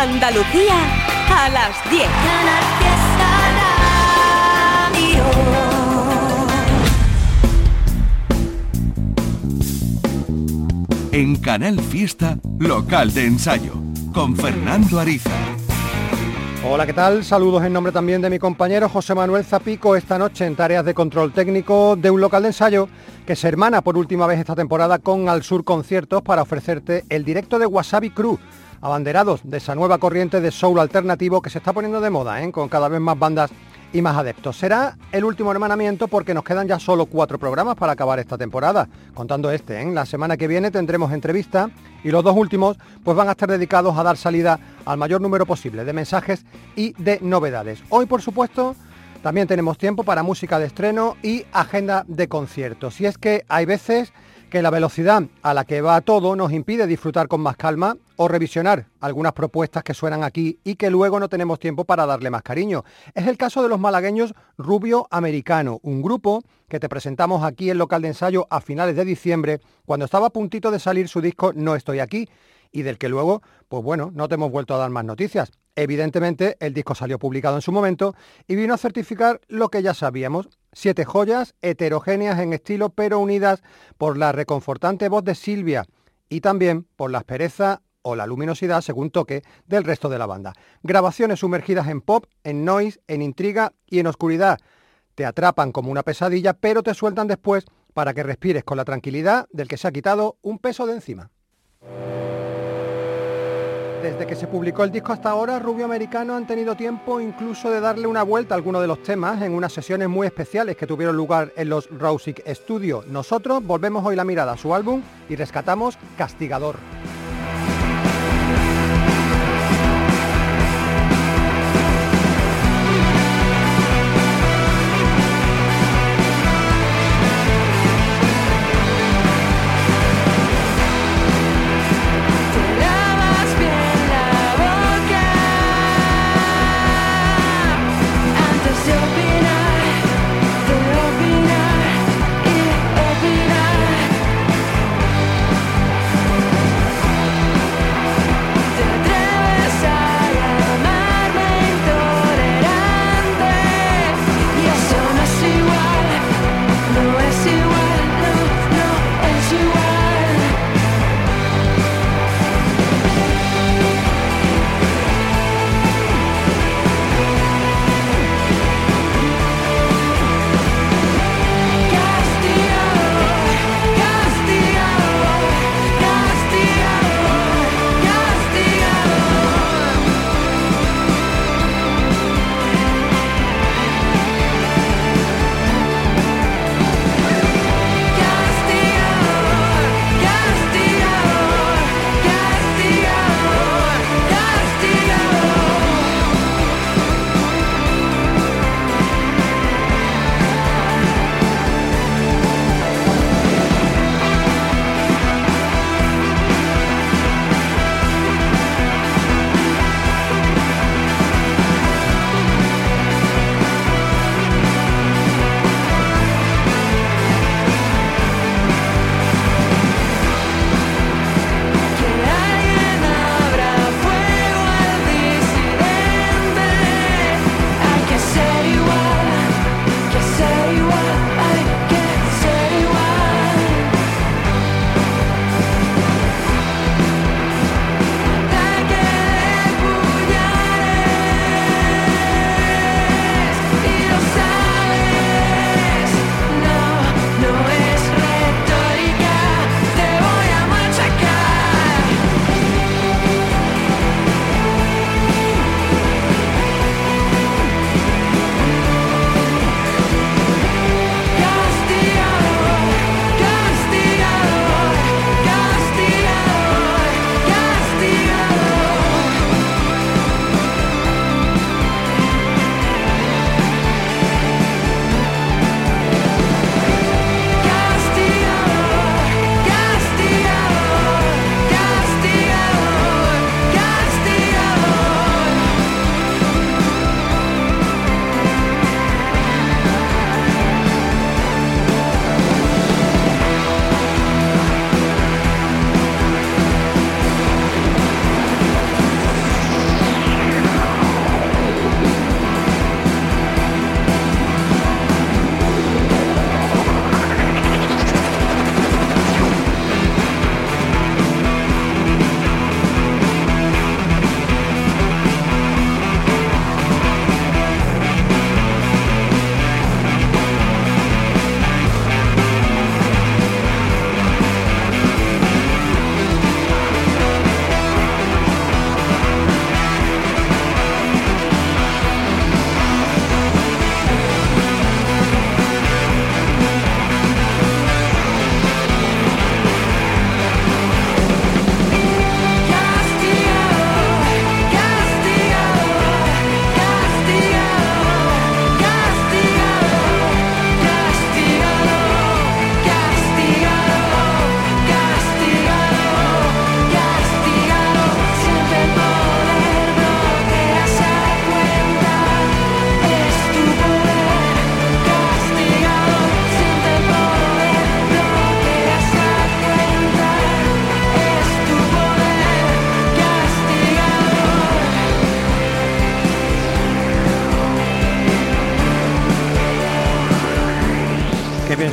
Andalucía a las 10. En Canal Fiesta, local de ensayo, con Fernando Ariza. Hola, ¿qué tal? Saludos en nombre también de mi compañero José Manuel Zapico esta noche en tareas de control técnico de un local de ensayo que se hermana por última vez esta temporada con Al Sur Conciertos para ofrecerte el directo de Wasabi Crew, abanderados de esa nueva corriente de soul alternativo que se está poniendo de moda, ¿eh? con cada vez más bandas y más adeptos. Será el último hermanamiento porque nos quedan ya solo cuatro programas para acabar esta temporada, contando este. ¿eh? La semana que viene tendremos entrevista y los dos últimos pues van a estar dedicados a dar salida al mayor número posible de mensajes y de novedades. Hoy, por supuesto, también tenemos tiempo para música de estreno y agenda de conciertos. Y es que hay veces que la velocidad a la que va todo nos impide disfrutar con más calma o revisionar algunas propuestas que suenan aquí y que luego no tenemos tiempo para darle más cariño. Es el caso de los malagueños Rubio Americano, un grupo que te presentamos aquí en local de ensayo a finales de diciembre, cuando estaba a puntito de salir su disco No estoy aquí y del que luego, pues bueno, no te hemos vuelto a dar más noticias. Evidentemente, el disco salió publicado en su momento y vino a certificar lo que ya sabíamos. Siete joyas heterogéneas en estilo pero unidas por la reconfortante voz de Silvia y también por la aspereza o la luminosidad, según toque, del resto de la banda. Grabaciones sumergidas en pop, en noise, en intriga y en oscuridad. Te atrapan como una pesadilla, pero te sueltan después para que respires con la tranquilidad del que se ha quitado un peso de encima. Desde que se publicó el disco hasta ahora, Rubio Americano han tenido tiempo incluso de darle una vuelta a algunos de los temas en unas sesiones muy especiales que tuvieron lugar en los Rausic Studio. Nosotros volvemos hoy la mirada a su álbum y rescatamos Castigador.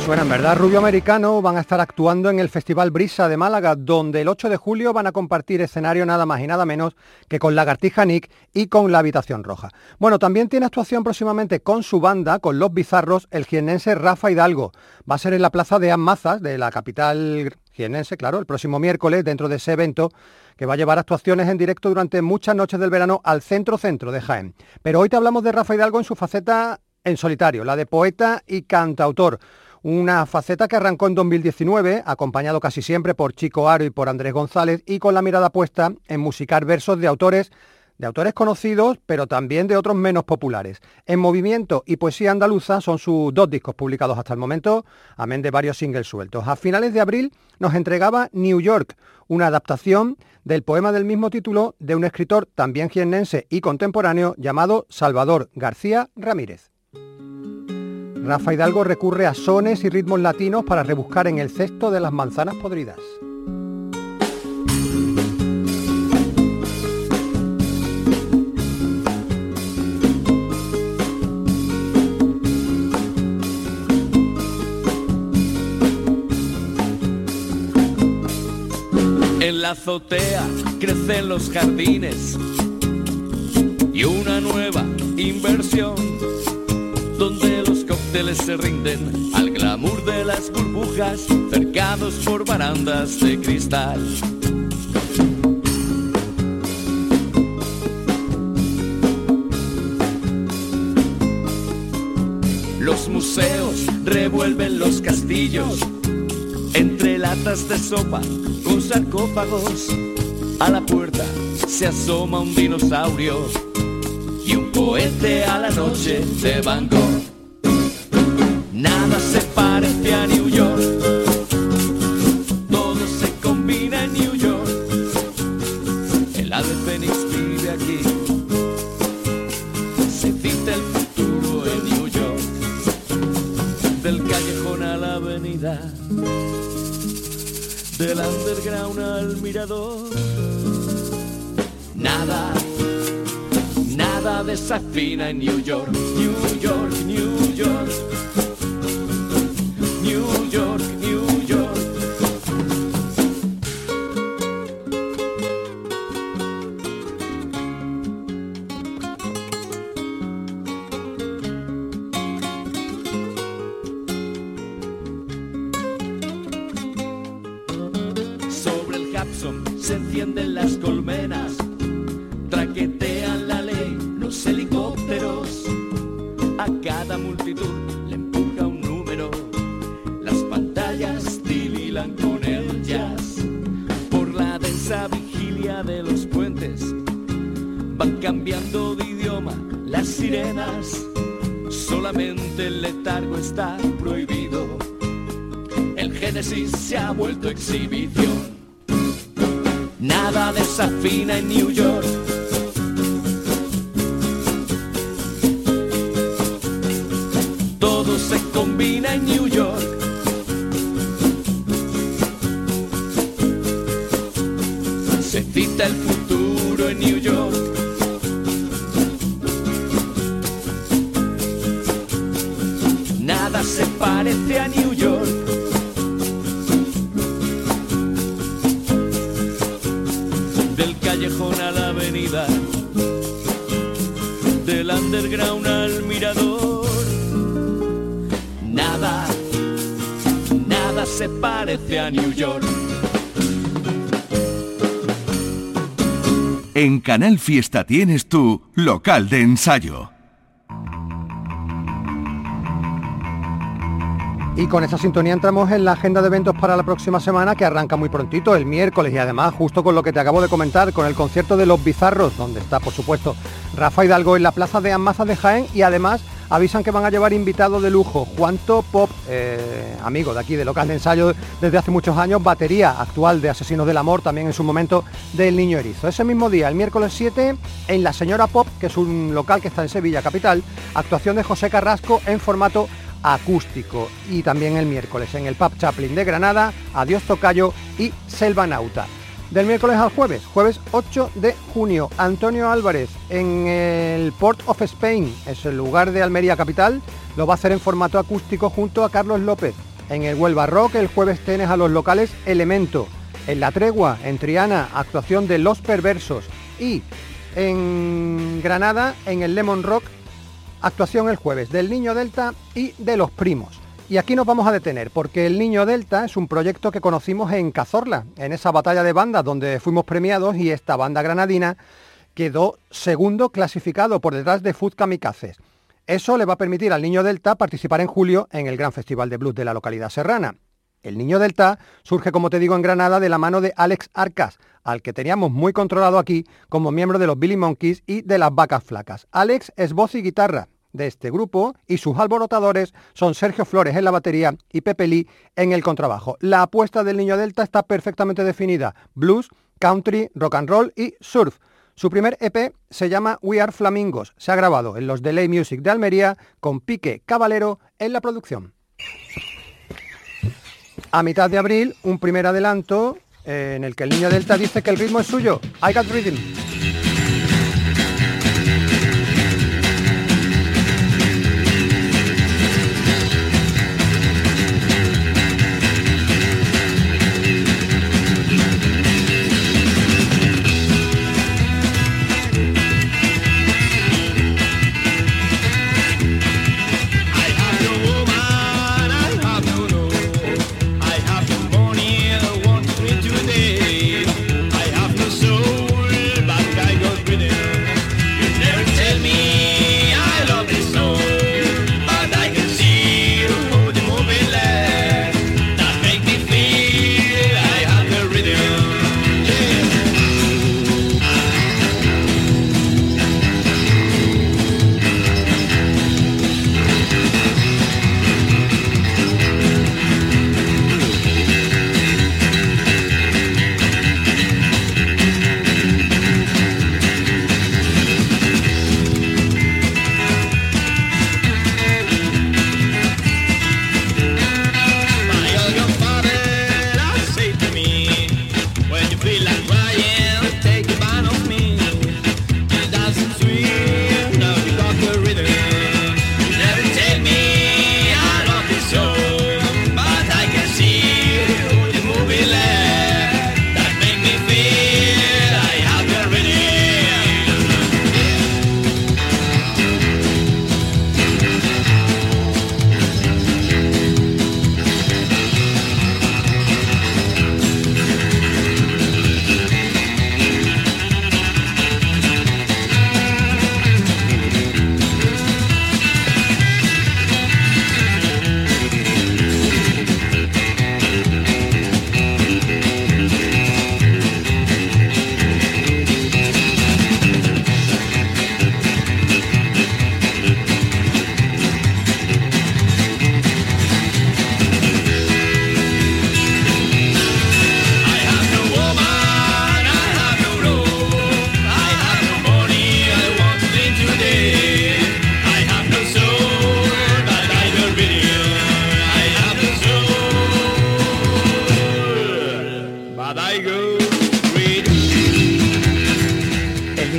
Bueno, en verdad Rubio Americano van a estar actuando en el Festival Brisa de Málaga, donde el 8 de julio van a compartir escenario nada más y nada menos que con Lagartija Nick y con La Habitación Roja. Bueno, también tiene actuación próximamente con su banda, con Los Bizarros, el jiennense Rafa Hidalgo. Va a ser en la plaza de Amazas, de la capital jiennense, claro, el próximo miércoles, dentro de ese evento que va a llevar actuaciones en directo durante muchas noches del verano al centro-centro de Jaén. Pero hoy te hablamos de Rafa Hidalgo en su faceta en solitario, la de poeta y cantautor. Una faceta que arrancó en 2019, acompañado casi siempre por Chico Aro y por Andrés González, y con la mirada puesta en musicar versos de autores de autores conocidos, pero también de otros menos populares. En Movimiento y Poesía Andaluza son sus dos discos publicados hasta el momento, amén de varios singles sueltos. A finales de abril nos entregaba New York, una adaptación del poema del mismo título de un escritor también jiennense y contemporáneo llamado Salvador García Ramírez. Rafa Hidalgo recurre a sones y ritmos latinos para rebuscar en el cesto de las manzanas podridas. En la azotea crecen los jardines y una nueva inversión se rinden al glamour de las burbujas cercados por barandas de cristal. Los museos revuelven los castillos entre latas de sopa con sarcófagos. A la puerta se asoma un dinosaurio y un poete a la noche de Van. Se le empuja un número. Las pantallas tililan con el jazz. Por la densa vigilia de los puentes van cambiando de idioma las sirenas. Solamente el letargo está prohibido. El Génesis se ha vuelto exhibición. Nada desafina en New York. Combina en New York. Se cita el futuro en New York. Parece a New York. En Canal Fiesta tienes tu local de ensayo. Y con esa sintonía entramos en la agenda de eventos para la próxima semana que arranca muy prontito, el miércoles, y además justo con lo que te acabo de comentar, con el concierto de Los Bizarros, donde está por supuesto Rafa Hidalgo en la Plaza de Amazas de Jaén y además avisan que van a llevar invitado de lujo, Juanto Pop, eh, amigo de aquí de local de ensayo desde hace muchos años, batería actual de Asesinos del Amor, también en su momento del Niño Erizo. Ese mismo día, el miércoles 7, en La Señora Pop, que es un local que está en Sevilla Capital, actuación de José Carrasco en formato acústico y también el miércoles en el Pub Chaplin de Granada, Adiós Tocayo y Selva Nauta. Del miércoles al jueves, jueves 8 de junio, Antonio Álvarez en el Port of Spain, es el lugar de Almería Capital, lo va a hacer en formato acústico junto a Carlos López. En el Huelva Rock el jueves tienes a los locales Elemento. En La Tregua, en Triana, actuación de Los Perversos. Y en Granada, en el Lemon Rock, actuación el jueves del Niño Delta y de Los Primos. Y aquí nos vamos a detener, porque el Niño Delta es un proyecto que conocimos en Cazorla, en esa batalla de bandas donde fuimos premiados y esta banda granadina quedó segundo clasificado por detrás de Food Kamikazes. Eso le va a permitir al Niño Delta participar en julio en el Gran Festival de Blues de la localidad serrana. El Niño Delta surge, como te digo, en Granada de la mano de Alex Arcas, al que teníamos muy controlado aquí como miembro de los Billy Monkeys y de las Vacas Flacas. Alex es voz y guitarra, de este grupo y sus alborotadores son Sergio Flores en la batería y Pepe Lee en el contrabajo. La apuesta del Niño Delta está perfectamente definida, blues, country, rock and roll y surf. Su primer EP se llama We Are Flamingos. Se ha grabado en los Delay Music de Almería con Pique Caballero en la producción. A mitad de abril, un primer adelanto eh, en el que el Niño Delta dice que el ritmo es suyo. I Got Rhythm.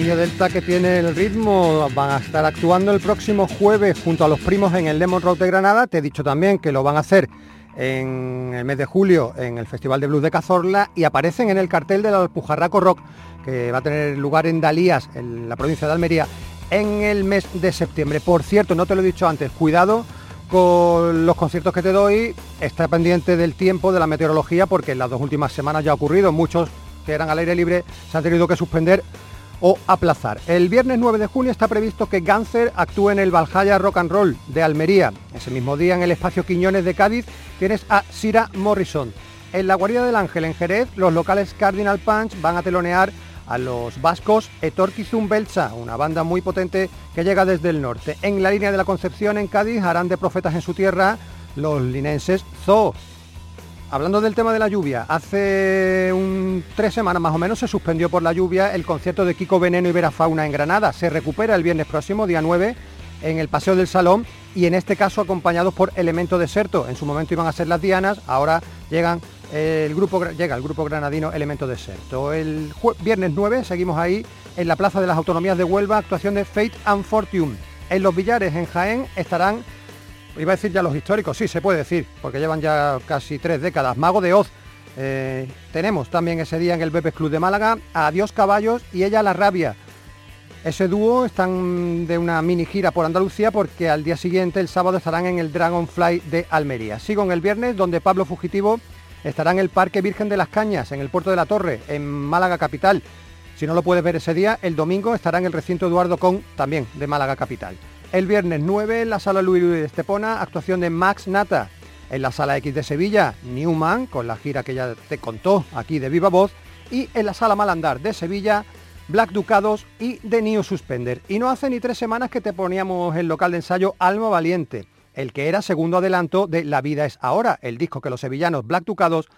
Que tiene el ritmo van a estar actuando el próximo jueves junto a los primos en el Lemon Rock de Granada. Te he dicho también que lo van a hacer en el mes de julio en el Festival de Blues de Cazorla y aparecen en el cartel del Alpujarraco Rock que va a tener lugar en Dalías, en la provincia de Almería, en el mes de septiembre. Por cierto, no te lo he dicho antes, cuidado con los conciertos que te doy, está pendiente del tiempo, de la meteorología, porque en las dos últimas semanas ya ha ocurrido, muchos que eran al aire libre se han tenido que suspender o aplazar. El viernes 9 de junio está previsto que Ganser actúe en el Valhalla Rock and Roll de Almería. Ese mismo día en el espacio Quiñones de Cádiz tienes a Sira Morrison. En la Guardia del Ángel en Jerez, los locales Cardinal Punch van a telonear a los vascos Etorquizum Belcha, una banda muy potente que llega desde el norte. En la línea de la Concepción en Cádiz harán de profetas en su tierra los linenses Zoo. Hablando del tema de la lluvia, hace tres semanas más o menos se suspendió por la lluvia el concierto de Kiko Veneno y Vera Fauna en Granada. Se recupera el viernes próximo, día 9, en el Paseo del Salón y en este caso acompañados por Elemento Deserto. En su momento iban a ser las Dianas, ahora llegan el grupo, llega el grupo granadino Elemento Deserto. El viernes 9 seguimos ahí en la Plaza de las Autonomías de Huelva, actuación de Fate and Fortune. En los Villares, en Jaén, estarán iba a decir ya los históricos, sí, se puede decir, porque llevan ya casi tres décadas. Mago de Oz, eh, tenemos también ese día en el Bebes Club de Málaga Adiós Caballos y ella La Rabia. Ese dúo están de una mini gira por Andalucía porque al día siguiente, el sábado, estarán en el Dragonfly de Almería. Sigo en el viernes, donde Pablo Fugitivo estará en el Parque Virgen de las Cañas, en el Puerto de la Torre, en Málaga Capital. Si no lo puedes ver ese día, el domingo estará en el recinto Eduardo Con, también de Málaga Capital. El viernes 9 en la sala Luis Luis de Estepona, actuación de Max Nata. En la sala X de Sevilla, Newman, con la gira que ya te contó aquí de viva voz. Y en la sala Malandar de Sevilla, Black Ducados y The New Suspender. Y no hace ni tres semanas que te poníamos el local de ensayo Alma Valiente, el que era segundo adelanto de La vida es ahora, el disco que los sevillanos Black Ducados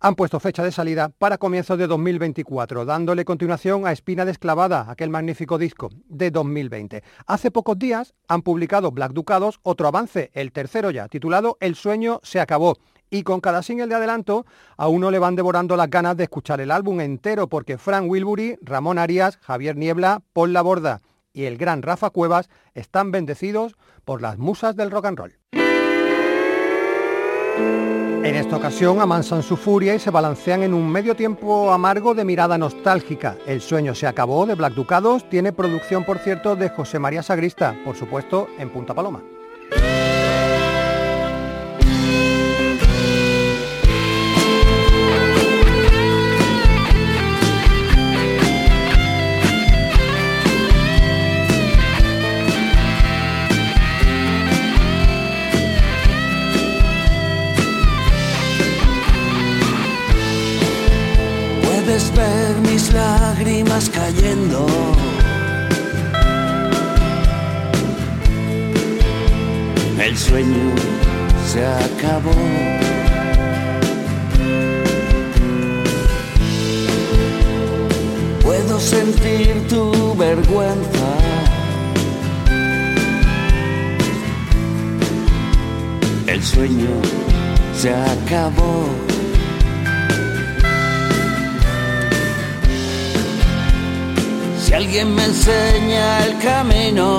han puesto fecha de salida para comienzos de 2024, dándole continuación a Espina Desclavada, aquel magnífico disco de 2020. Hace pocos días han publicado Black Ducados otro avance, el tercero ya, titulado El sueño se acabó. Y con cada single de adelanto, a uno le van devorando las ganas de escuchar el álbum entero, porque Frank Wilbury, Ramón Arias, Javier Niebla, Paul Laborda y el gran Rafa Cuevas están bendecidos por las musas del rock and roll. En esta ocasión amansan su furia y se balancean en un medio tiempo amargo de mirada nostálgica. El sueño se acabó de Black Ducados, tiene producción por cierto de José María Sagrista, por supuesto en Punta Paloma. Lágrimas cayendo. El sueño se acabó. Puedo sentir tu vergüenza. El sueño se acabó. Alguien me enseña el camino.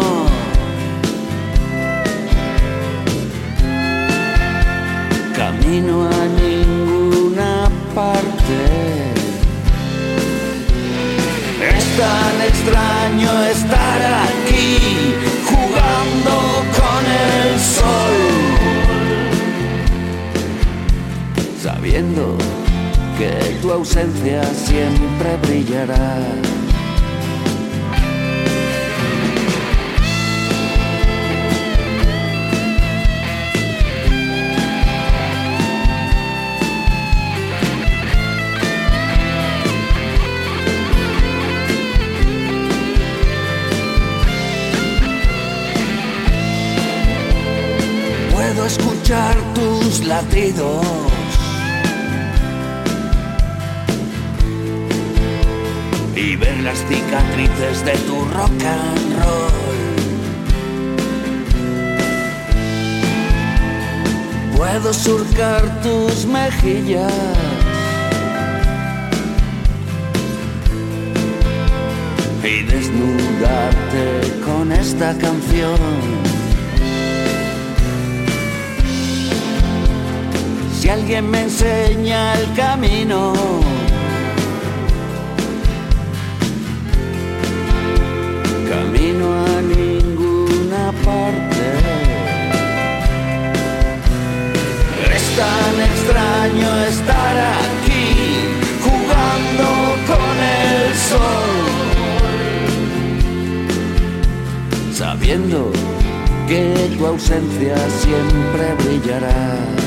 Camino a ninguna parte. Es tan extraño estar aquí jugando con el sol. Sabiendo que tu ausencia siempre brillará. Escuchar tus latidos. Y ver las cicatrices de tu rock and roll. Puedo surcar tus mejillas. Y desnudarte con esta canción. Si alguien me enseña el camino. Camino a ninguna parte. Es tan extraño estar aquí jugando con el sol. Sabiendo que tu ausencia siempre brillará.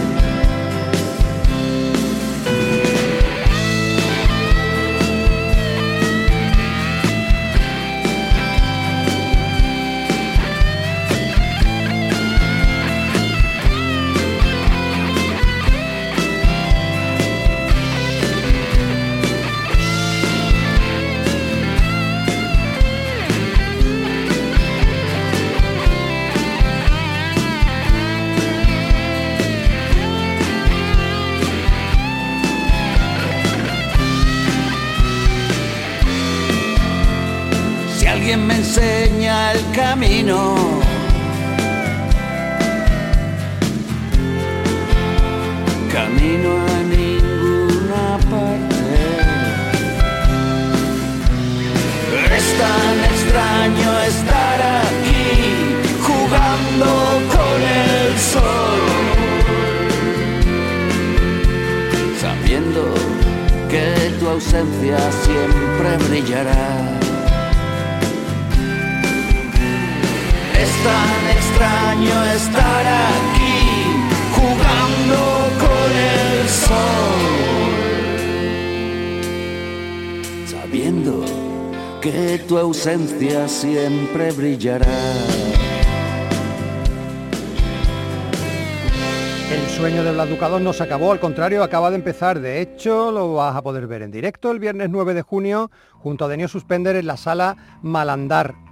camino. Camino a ninguna parte. Es tan extraño estar aquí jugando con el sol. Sabiendo que tu ausencia siempre brillará. Extraño estar aquí jugando con el sol, sabiendo que tu ausencia siempre brillará. El sueño de Blas Ducados no se acabó, al contrario, acaba de empezar. De hecho, lo vas a poder ver en directo el viernes 9 de junio junto a Denio Suspender en la sala Malandar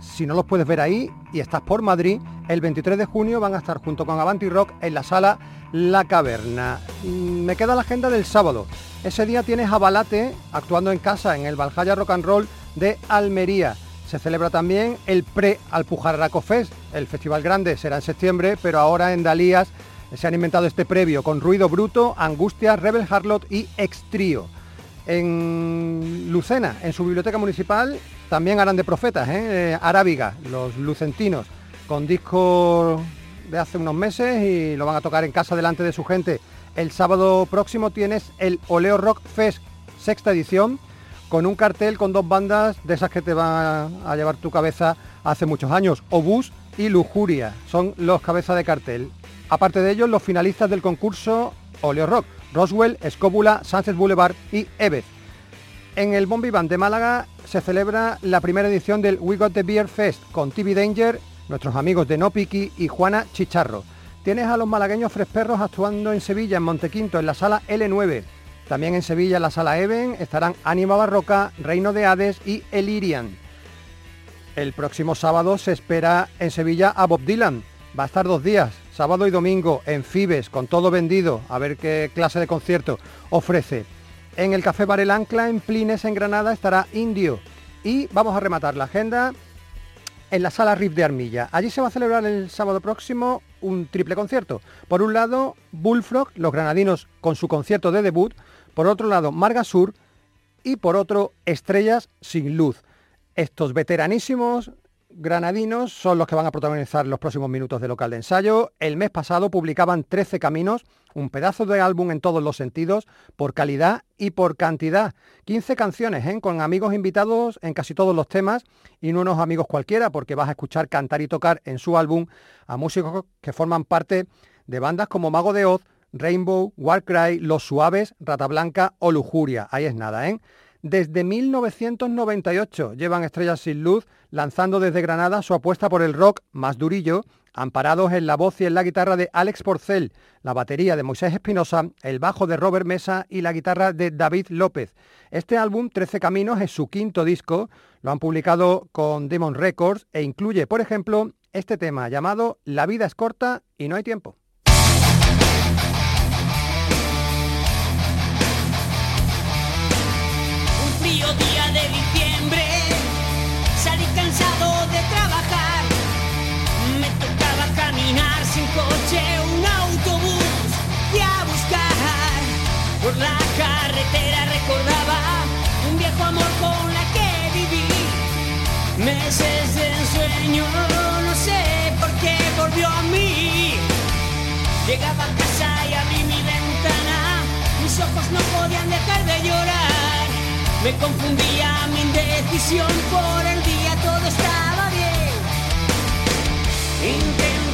si no los puedes ver ahí y estás por Madrid, el 23 de junio van a estar junto con Avanti Rock en la sala La Caverna. Mm, me queda la agenda del sábado. Ese día tienes a actuando en casa en el Valhalla Rock and Roll de Almería. Se celebra también el pre-Alpujarraco Fest. El festival grande será en septiembre, pero ahora en Dalías se han inventado este previo con Ruido Bruto, Angustia, Rebel Harlot y Extrío. En Lucena, en su biblioteca municipal, también harán de profetas, ¿eh? ¿eh? Arábiga, los lucentinos, con discos de hace unos meses y lo van a tocar en casa delante de su gente. El sábado próximo tienes el Oleo Rock Fest, sexta edición, con un cartel con dos bandas de esas que te van a llevar tu cabeza hace muchos años, Obús y Lujuria, son los cabezas de cartel. Aparte de ellos, los finalistas del concurso Oleo Rock, Roswell, Escóbula, Sunset Boulevard y Evez. En el Bombi Band de Málaga se celebra la primera edición del We Got the Beer Fest con TV Danger, nuestros amigos de No Piki y Juana Chicharro. Tienes a los malagueños Fresperros actuando en Sevilla, en Montequinto, en la sala L9. También en Sevilla, en la sala Even, estarán Ánima Barroca, Reino de Hades y Elirian. El próximo sábado se espera en Sevilla a Bob Dylan. Va a estar dos días, sábado y domingo, en Fibes, con todo vendido, a ver qué clase de concierto ofrece. En el Café Bar El Ancla, en Plines, en Granada, estará Indio. Y vamos a rematar la agenda en la sala RIF de Armilla. Allí se va a celebrar el sábado próximo un triple concierto. Por un lado, Bullfrog, los granadinos con su concierto de debut. Por otro lado, Marga Sur. Y por otro, Estrellas sin luz. Estos veteranísimos granadinos son los que van a protagonizar los próximos minutos de local de ensayo. El mes pasado publicaban 13 caminos, un pedazo de álbum en todos los sentidos, por calidad y por cantidad. 15 canciones, ¿eh? con amigos invitados en casi todos los temas y no unos amigos cualquiera, porque vas a escuchar cantar y tocar en su álbum a músicos que forman parte de bandas como Mago de Oz, Rainbow, Warcry, Los Suaves, Rata Blanca o Lujuria. Ahí es nada, ¿eh? Desde 1998 llevan Estrellas sin Luz lanzando desde Granada su apuesta por el rock más durillo, amparados en la voz y en la guitarra de Alex Porcel, la batería de Moisés Espinosa, el bajo de Robert Mesa y la guitarra de David López. Este álbum, 13 Caminos, es su quinto disco, lo han publicado con Demon Records e incluye, por ejemplo, este tema llamado La vida es corta y no hay tiempo. Meses de ensueño, no sé por qué volvió a mí. Llegaba a casa y abrí mi ventana, mis ojos no podían dejar de llorar. Me confundía mi indecisión por el día, todo estaba bien. Intenta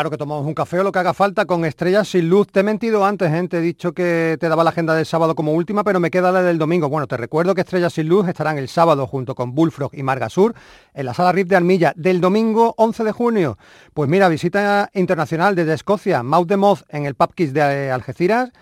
Claro que tomamos un café o lo que haga falta con estrellas sin luz. Te he mentido antes, ¿eh? te he dicho que te daba la agenda del sábado como última, pero me queda la del domingo. Bueno, te recuerdo que Estrellas sin luz estarán el sábado junto con Bullfrog y Marga Sur en la sala RIF de Armilla del domingo 11 de junio. Pues mira, visita internacional desde Escocia, Mouth de Moth en el Pub Kiss de Algeciras.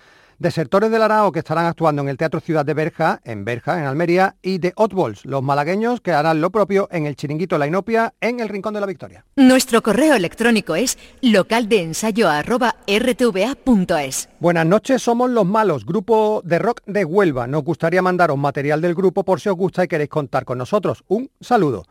Desertores del Arao que estarán actuando en el Teatro Ciudad de Berja, en Berja, en Almería, y de Oddballs, los malagueños que harán lo propio en el Chiringuito La Inopia, en el Rincón de la Victoria. Nuestro correo electrónico es localdeensayo@rtva.es. Buenas noches, somos Los Malos, grupo de rock de Huelva. Nos gustaría mandaros material del grupo por si os gusta y queréis contar con nosotros. Un saludo.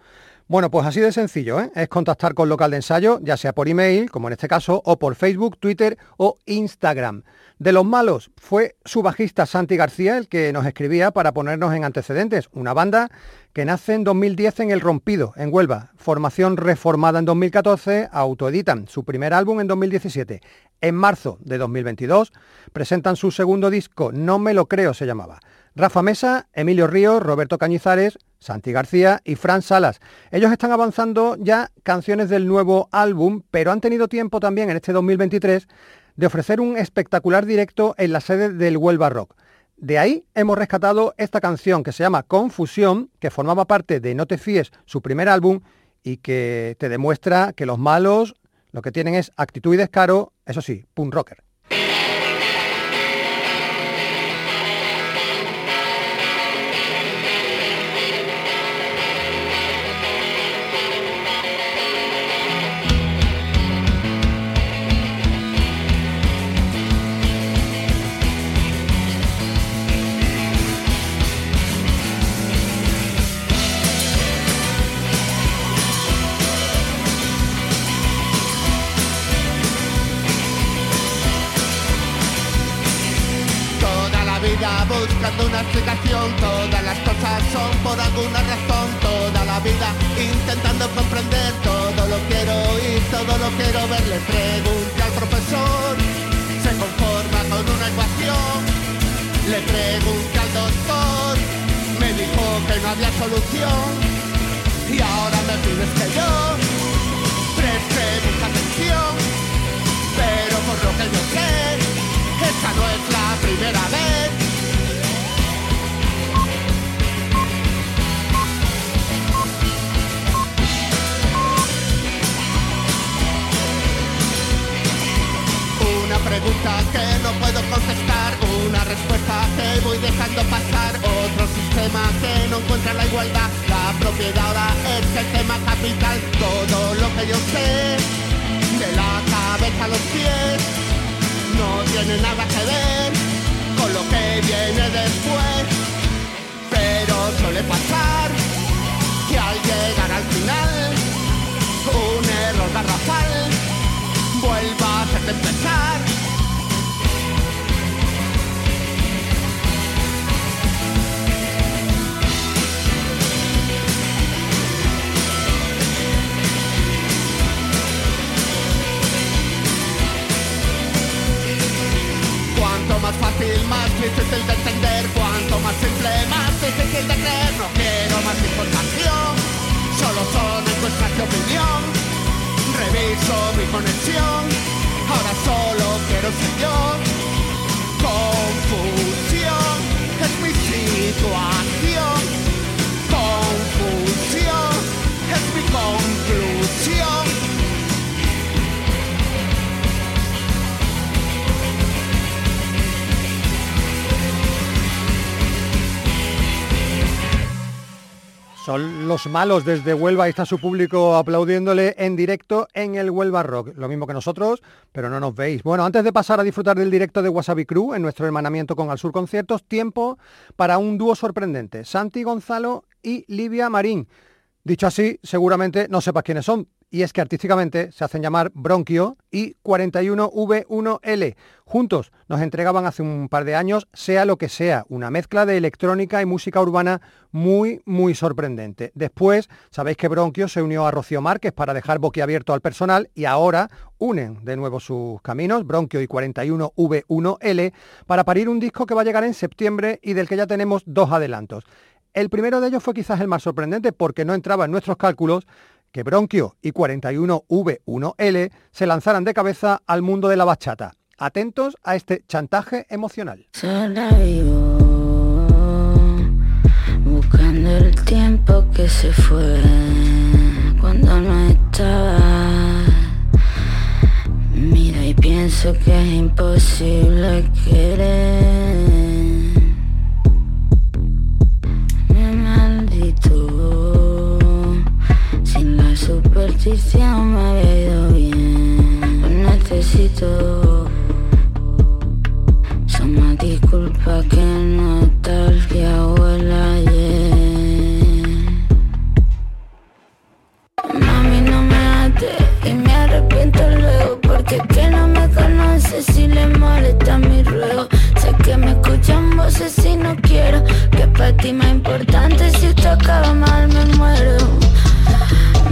Bueno, pues así de sencillo, ¿eh? es contactar con local de ensayo, ya sea por email, como en este caso, o por Facebook, Twitter o Instagram. De los malos fue su bajista Santi García el que nos escribía para ponernos en antecedentes, una banda que nace en 2010 en El Rompido, en Huelva, formación reformada en 2014, autoeditan su primer álbum en 2017. En marzo de 2022 presentan su segundo disco, No me lo creo se llamaba. Rafa Mesa, Emilio Ríos, Roberto Cañizares, Santi García y Fran Salas. Ellos están avanzando ya canciones del nuevo álbum, pero han tenido tiempo también en este 2023 de ofrecer un espectacular directo en la sede del Huelva Rock. De ahí hemos rescatado esta canción que se llama Confusión, que formaba parte de No te fíes, su primer álbum, y que te demuestra que los malos lo que tienen es actitud y descaro, eso sí, punk rocker. Buscando una explicación, todas las cosas son por alguna razón, toda la vida intentando comprender, todo lo quiero oír, todo lo quiero ver, le pregunté al profesor, se conforma con una ecuación, le pregunté al doctor, me dijo que no había solución, y ahora me pides que yo preste mucha atención, pero por lo que yo sé, esta no es la primera vez. Pregunta que no puedo contestar, una respuesta que voy dejando pasar, otro sistema que no encuentra la igualdad, la propiedad ahora es el tema capital, todo lo que yo sé, de la cabeza a los pies, no tiene nada que ver con lo que viene después, pero suele pasar que al llegar al final, un error garrafal vuelva a hacerte empezar. Fácil, más difícil de entender Cuanto más simple, más difícil de creer. No quiero más información Solo son encuestas de opinión. Reviso mi conexión Ahora solo quiero ser yo. Confusión Es mi situación. Confusión Es mi conclusión Son los malos desde Huelva, ahí está su público aplaudiéndole en directo en el Huelva Rock. Lo mismo que nosotros, pero no nos veis. Bueno, antes de pasar a disfrutar del directo de Wasabi Crew en nuestro hermanamiento con Al Sur Conciertos, tiempo para un dúo sorprendente. Santi Gonzalo y Livia Marín. Dicho así, seguramente no sepas quiénes son, y es que artísticamente se hacen llamar Bronquio y 41V1L. Juntos nos entregaban hace un par de años Sea lo que sea, una mezcla de electrónica y música urbana muy, muy sorprendente. Después, sabéis que Bronquio se unió a Rocío Márquez para dejar boquiabierto al personal y ahora unen de nuevo sus caminos, Bronquio y 41V1L, para parir un disco que va a llegar en septiembre y del que ya tenemos dos adelantos. El primero de ellos fue quizás el más sorprendente porque no entraba en nuestros cálculos que Bronquio y 41V1L se lanzaran de cabeza al mundo de la bachata. Atentos a este chantaje emocional. Mira y pienso que es imposible querer. Superstición me había ido bien. Lo necesito. Más disculpas que nostalgia el ayer. Mami, no me ate y me arrepiento luego. Porque que no me conoce si le molesta mi ruego. Sé que me escuchan voces si no quiero. Que para ti más importante si esto acaba mal me muero.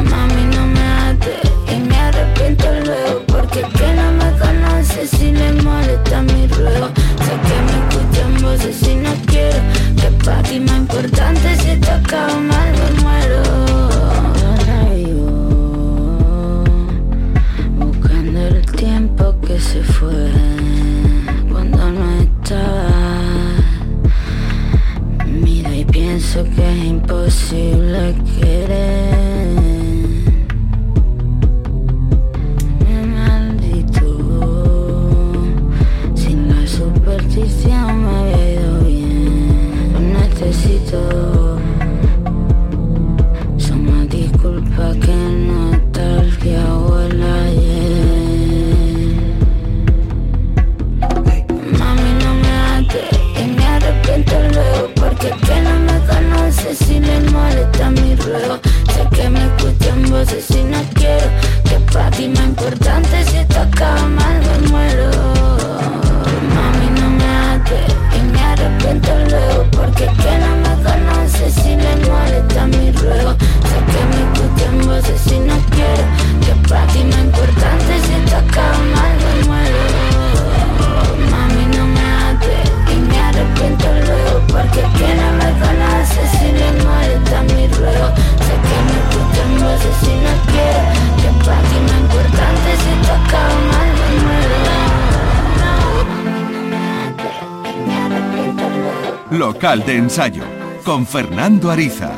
Mami, no me ate y me arrepiento luego Porque que no me conoce si le molesta mi ruego Sé que me escuchan voces si no quiero Que para ti más importante si te acaba mal me muero. Ahora vivo Buscando el tiempo que se fue Cuando no estaba. Mira y pienso que es imposible querer de ensayo con Fernando Ariza.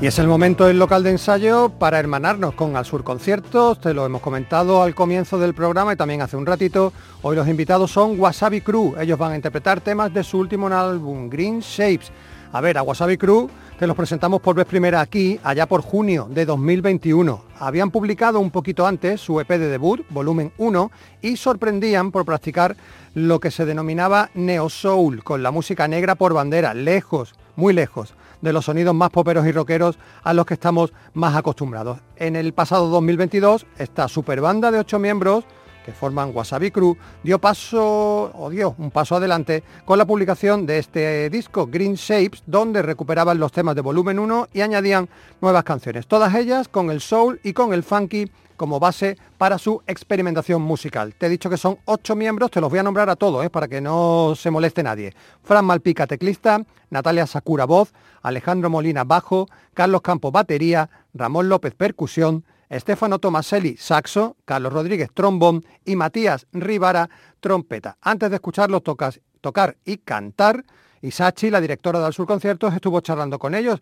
Y es el momento del local de ensayo para hermanarnos con Al Sur Conciertos, te lo hemos comentado al comienzo del programa y también hace un ratito. Hoy los invitados son Wasabi Crew, ellos van a interpretar temas de su último álbum, Green Shapes. A ver, a Wasabi Crew te los presentamos por vez primera aquí, allá por junio de 2021. Habían publicado un poquito antes su EP de debut, volumen 1, y sorprendían por practicar lo que se denominaba neo soul, con la música negra por bandera, lejos, muy lejos de los sonidos más poperos y rockeros a los que estamos más acostumbrados. En el pasado 2022, esta super banda de ocho miembros que forman Wasabi Crew, dio paso, o dio un paso adelante con la publicación de este disco, Green Shapes, donde recuperaban los temas de volumen 1 y añadían nuevas canciones, todas ellas con el soul y con el funky como base para su experimentación musical. Te he dicho que son ocho miembros, te los voy a nombrar a todos, ¿eh? para que no se moleste nadie. Fran Malpica, teclista, Natalia Sakura, voz, Alejandro Molina, bajo, Carlos Campos, batería, Ramón López, percusión, Estefano Tomaselli, saxo, Carlos Rodríguez, trombón y Matías Rivara, trompeta. Antes de escucharlos tocar y cantar, Isachi, la directora del Sur Conciertos, estuvo charlando con ellos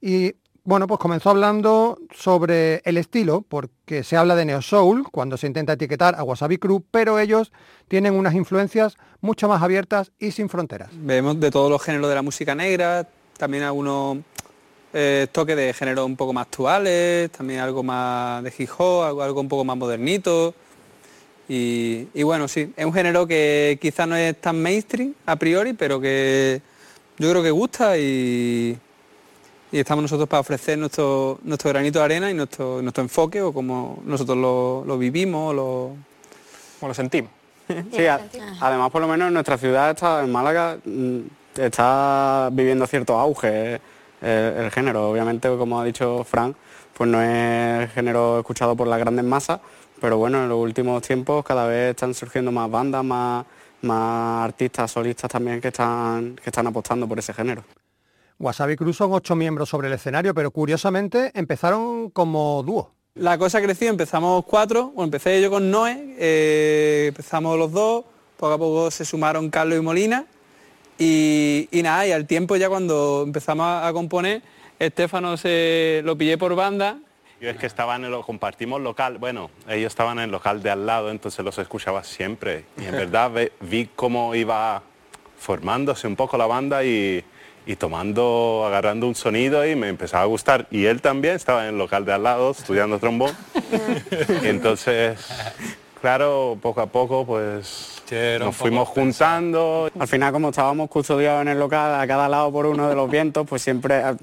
y Bueno, pues comenzó hablando sobre el estilo, porque se habla de neo soul cuando se intenta etiquetar a Wasabi Crew, pero ellos tienen unas influencias mucho más abiertas y sin fronteras. Vemos de todos los géneros de la música negra, también algunos eh, toques de géneros un poco más actuales, también algo más de hip hop, algo, algo un poco más modernito. Y, y bueno, sí, es un género que quizás no es tan mainstream a priori, pero que yo creo que gusta y, y estamos nosotros para ofrecer nuestro, nuestro granito de arena y nuestro, nuestro enfoque o como nosotros lo, lo vivimos o lo, o lo sentimos. Sí, a- además por lo menos en nuestra ciudad, está, en Málaga, mm, está viviendo cierto auge eh, el, el género. Obviamente, como ha dicho Frank, pues no es género escuchado por las grandes masas, pero bueno, en los últimos tiempos cada vez están surgiendo más bandas, más, más artistas, solistas también que están, que están apostando por ese género. Wasabi Crew son ocho miembros sobre el escenario, pero curiosamente empezaron como dúo. La cosa creció, empezamos cuatro, bueno, empecé yo con Noé, eh, empezamos los dos, poco a poco se sumaron Carlos y Molina y, y nada, y al tiempo ya cuando empezamos a, a componer, Estefano se lo pillé por banda Yo es que estaban en lo compartimos local, bueno, ellos estaban en el local de al lado, entonces los escuchaba siempre. Y en verdad ve- vi cómo iba formándose un poco la banda y, y tomando, agarrando un sonido y me empezaba a gustar. Y él también estaba en el local de al lado estudiando trombón. entonces, claro, poco a poco pues nos fuimos juntando. Al final, como estábamos custodiados en el local, a cada lado por uno de los vientos, pues siempre, a,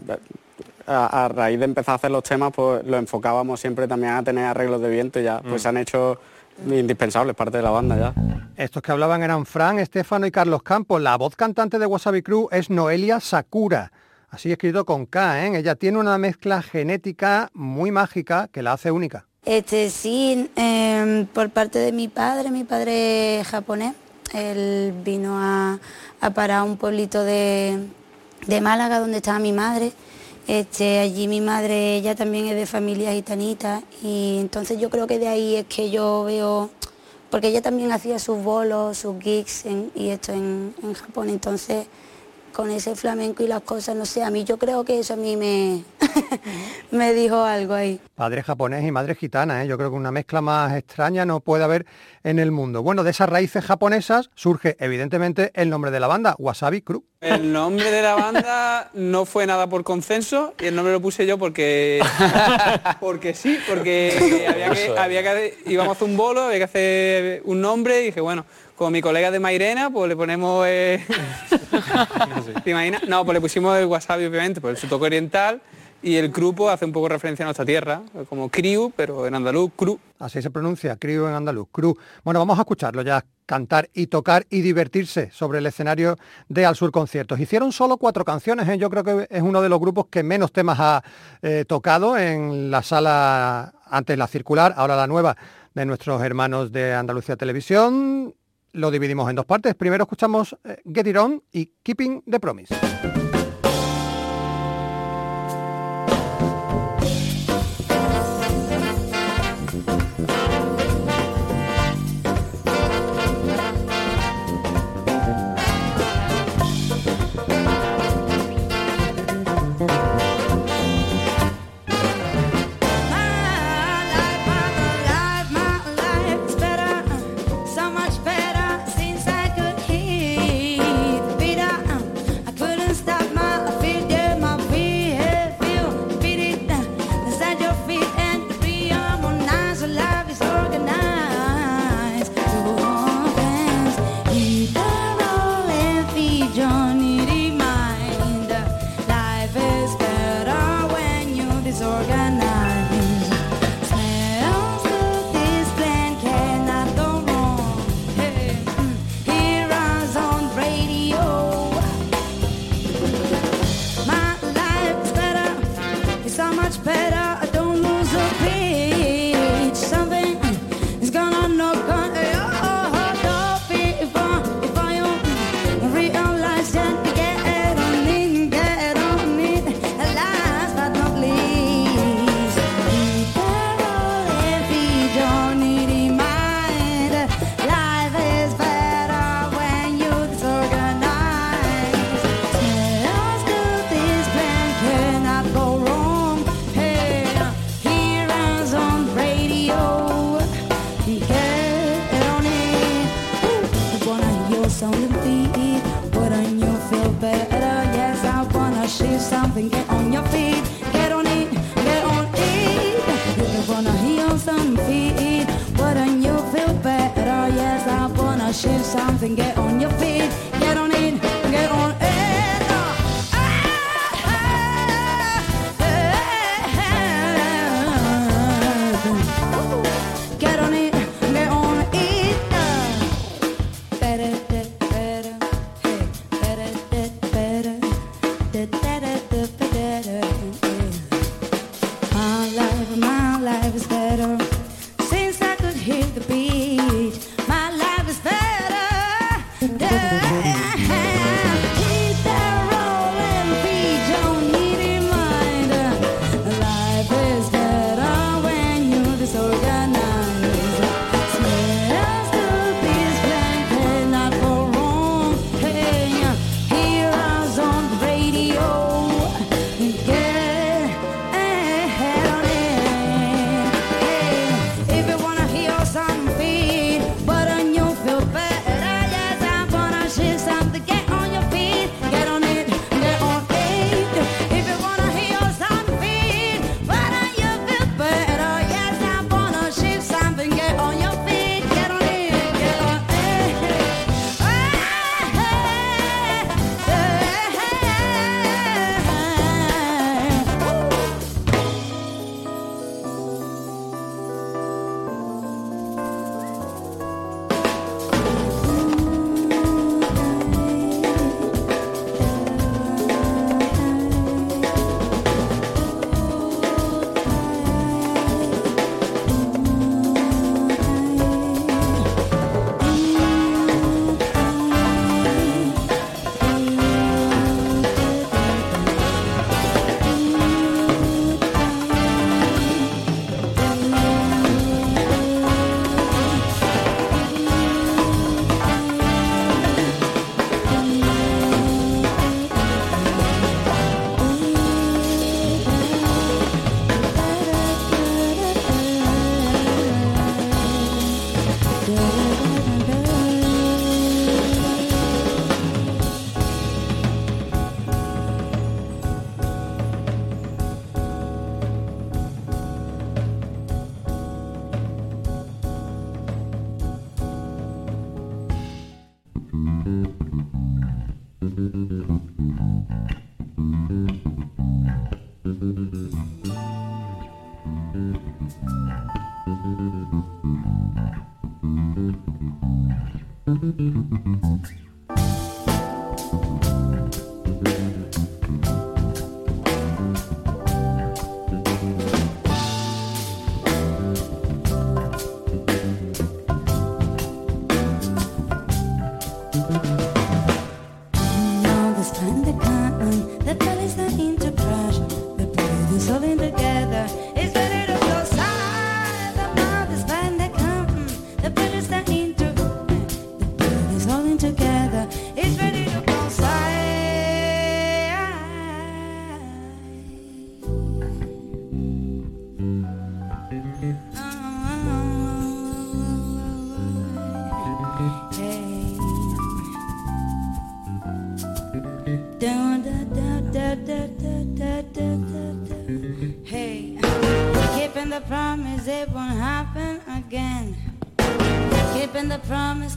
a- a raíz de empezar a hacer los temas, pues lo enfocábamos siempre también a tener arreglos de viento y ya, pues Mm. se han hecho indispensables, parte de la banda ya. Estos que hablaban eran Fran, Estefano y Carlos Campos. La voz cantante de Wasabi Crew es Noelia Sakura, así escrito con K. ¿eh? Ella tiene una mezcla genética muy mágica que la hace única. Este sí, em, por parte de mi padre, mi padre es japonés, él vino a, a parar a un pueblito de, de Málaga donde estaba mi madre. Este, allí mi madre, ella también es de familia gitanita y entonces yo creo que de ahí es que yo veo, porque ella también hacía sus bolos, sus gigs y esto en, en Japón, entonces con ese flamenco y las cosas, no sé, a mí yo creo que eso a mí me, me dijo algo ahí. Padre japonés y madre gitana, ¿eh? yo creo que una mezcla más extraña no puede haber en el mundo. Bueno, de esas raíces japonesas surge evidentemente el nombre de la banda, Wasabi Crew. El nombre de la banda no fue nada por consenso y el nombre lo puse yo porque porque sí, porque había que, había que íbamos a hacer un bolo, había que hacer un nombre y dije, bueno, como mi colega de Mairena, pues le ponemos eh, ¿Te imaginas? No, pues le pusimos el wasabi obviamente, por su toque oriental y el grupo hace un poco referencia a nuestra tierra, como Criu, pero en andaluz, Cru. Así se pronuncia, Crew en andaluz, Crew. Bueno, vamos a escucharlo ya cantar y tocar y divertirse sobre el escenario de Al Sur Conciertos. Hicieron solo cuatro canciones, ¿eh? yo creo que es uno de los grupos que menos temas ha eh, tocado en la sala, antes la circular, ahora la nueva de nuestros hermanos de Andalucía Televisión. Lo dividimos en dos partes. Primero escuchamos eh, Get It On y Keeping the Promise.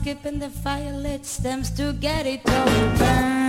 Skipping the firelit stems to get it over.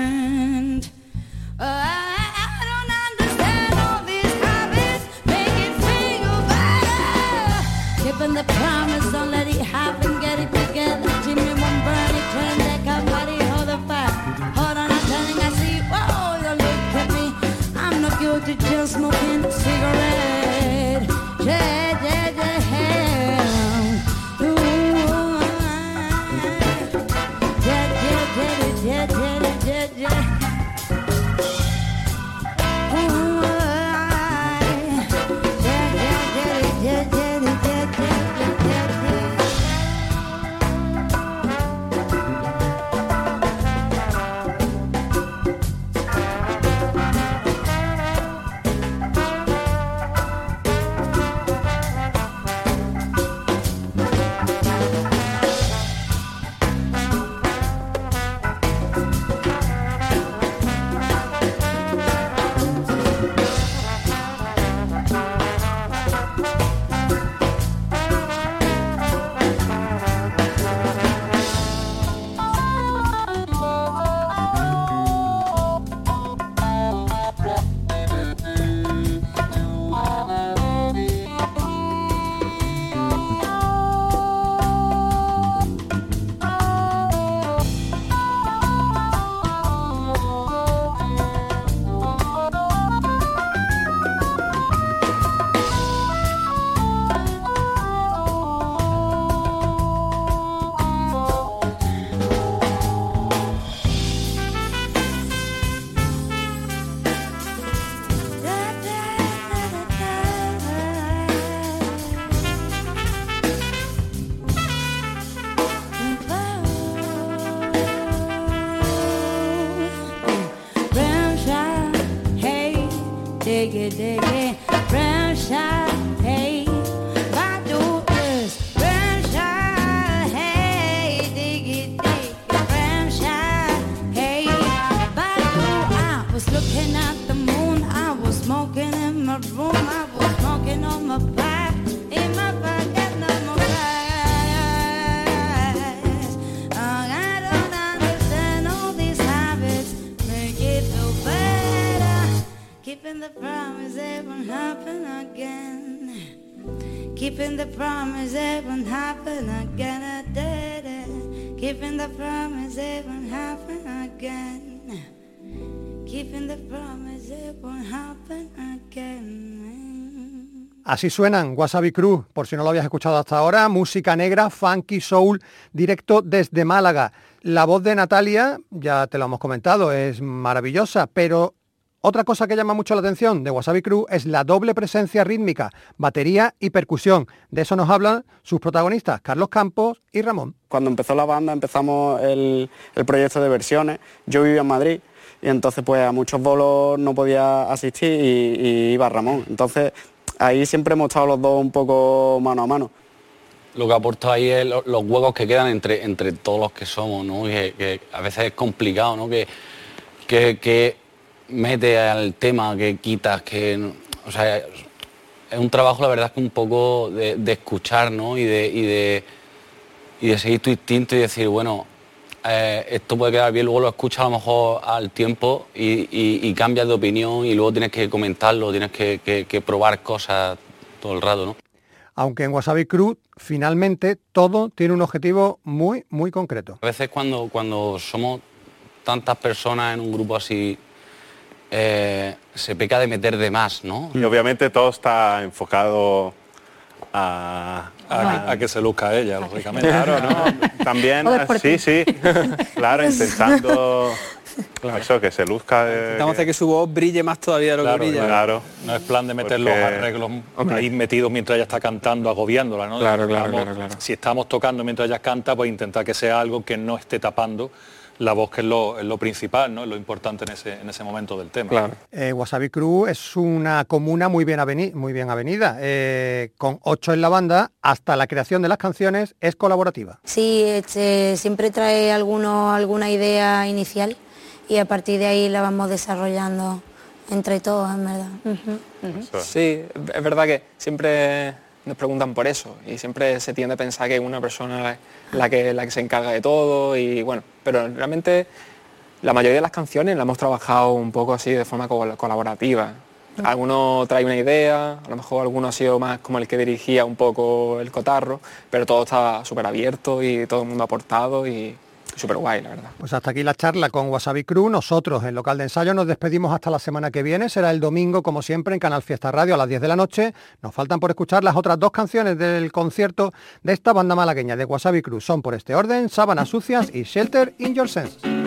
Así suenan Wasabi Cruz, por si no lo habías escuchado hasta ahora, música negra, funky, soul, directo desde Málaga. La voz de Natalia, ya te lo hemos comentado, es maravillosa, pero otra cosa que llama mucho la atención de Wasabi Cruz es la doble presencia rítmica, batería y percusión. De eso nos hablan sus protagonistas, Carlos Campos y Ramón. Cuando empezó la banda empezamos el, el proyecto de versiones. Yo vivía en Madrid y entonces pues a muchos bolos no podía asistir y, y iba Ramón. Entonces ahí siempre hemos estado los dos un poco mano a mano. Lo que aporta ahí es lo- los huecos que quedan entre, entre todos los que somos, ¿no? Que, a veces es complicado, ¿no? Que, que, que mete al tema, que quitas, que... O sea, es un trabajo, la verdad, que un poco de, de escuchar, ¿no? Y de, y, de, y de seguir tu instinto y decir, bueno, eh, esto puede quedar bien, luego lo escuchas a lo mejor al tiempo y, y- y cambias de opinión y luego tienes que comentarlo, tienes que, que- que probar cosas todo el rato, ¿no? Aunque en Wasabi Cruz finalmente todo tiene un objetivo muy, muy concreto. A veces cuando, cuando somos tantas personas en un grupo así, eh, se peca de meter de más, ¿no? Y obviamente todo está enfocado a, A, a que se luzca ella, lógicamente. Claro, ¿no? También, por sí, sí, claro, intentando eso, que se luzca. de- Intentamos hacer que su voz brille más todavía de lo Claro, que brilla. claro. No es plan de meter Porque- los arreglos ahí metidos mientras ella está cantando, agobiándola, ¿no? Claro, claro, claro. Si estamos tocando mientras ella canta, pues intentar que sea algo que no esté tapando la voz, que es lo, es lo principal, ¿no? Es lo importante en ese, en ese momento del tema. Eh, Wasabi Cruz es una comuna muy bien, aveni- muy bien avenida. eh, con ocho en la banda, hasta la creación de las canciones es colaborativa. Sí, este, siempre trae alguno, alguna idea inicial y a partir de ahí la vamos desarrollando entre todos, en verdad. Sí, es verdad que siempre nos preguntan por eso y siempre se tiende a pensar que una persona es la que, la que se encarga de todo y bueno, pero realmente la mayoría de las canciones las hemos trabajado un poco así de forma col- colaborativa. Alguno trae una idea, a lo mejor alguno ha sido más como el que dirigía un poco el cotarro, pero todo estaba súper abierto y todo el mundo ha aportado y súper guay, la verdad. Pues hasta aquí la charla con Wasabi Cruz. Nosotros en local de ensayo nos despedimos hasta la semana que viene. Será el domingo, como siempre, en Canal Fiesta Radio a las 10 de la noche. Nos faltan por escuchar las otras dos canciones del concierto de esta banda malagueña de Wasabi Cruz. Son por este orden, Sábanas Sucias y Shelter in Your Sense.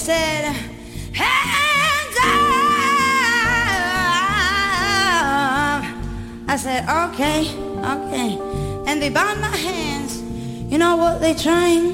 said, Hands up! I said, Okay, okay. And they bound my hands. You know what they trying?